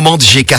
GK.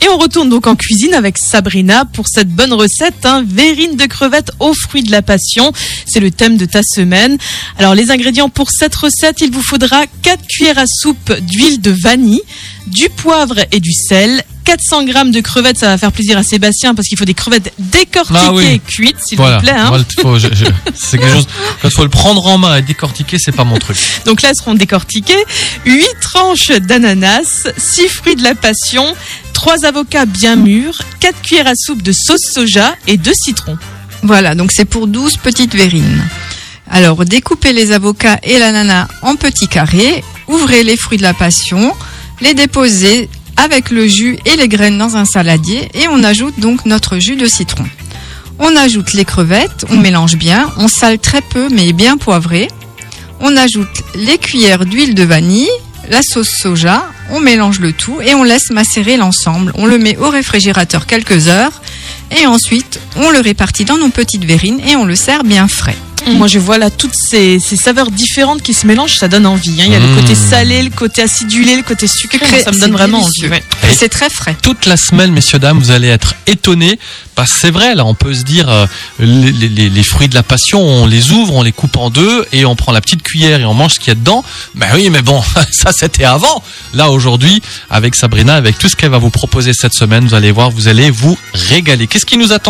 Et on retourne donc en cuisine avec Sabrina pour cette bonne recette, hein, verrine de crevettes aux fruits de la passion. C'est le thème de ta semaine. Alors les ingrédients pour cette recette, il vous faudra 4 cuillères à soupe d'huile de vanille, du poivre et du sel, 400 grammes de crevettes, ça va faire plaisir à Sébastien parce qu'il faut des crevettes décortiquées Ah oui. cuites, s'il Voilà. vous plaît. hein. Moi, il faut- je- je- c'est quelque chose. Quand il faut le prendre en main et décortiquer, c'est pas mon truc. Donc là, elles seront décortiquées. 8 tranches d'ananas, 6 fruits de la passion, 3 avocats bien mûrs, 4 cuillères à soupe de sauce soja et 2 citrons. Voilà, donc c'est pour 12 petites verrines. Alors, découpez les avocats et l'ananas en petits carrés, ouvrez les fruits de la passion, les déposez avec le jus et les graines dans un saladier et on ajoute donc notre jus de citron. On ajoute les crevettes, on mélange bien, on sale très peu mais bien poivré. On ajoute les cuillères d'huile de vanille, la sauce soja, on mélange le tout et on laisse macérer l'ensemble. On le met au réfrigérateur quelques heures et ensuite on le répartit dans nos petites verrines et on le sert bien frais. Moi, je vois là toutes ces, ces saveurs différentes qui se mélangent, ça donne envie. hein. Il y a Mmh. le côté salé, le côté acidulé, le côté sucré. Ça me donne vraiment délicieux. envie. ouais. Et c'est très frais. Toute la semaine, messieurs, dames, vous allez être étonnés. Que c'est vrai, là, on peut se dire, euh, les, les- les fruits de la passion, on les ouvre, on les coupe en deux et on prend la petite cuillère et on mange ce qu'il y a dedans. Ben oui, mais bon, ça c'était avant. Là, aujourd'hui, avec Sabrina, avec tout ce qu'elle va vous proposer cette semaine, vous allez voir, vous allez vous régaler. Qu'est-ce qui nous attend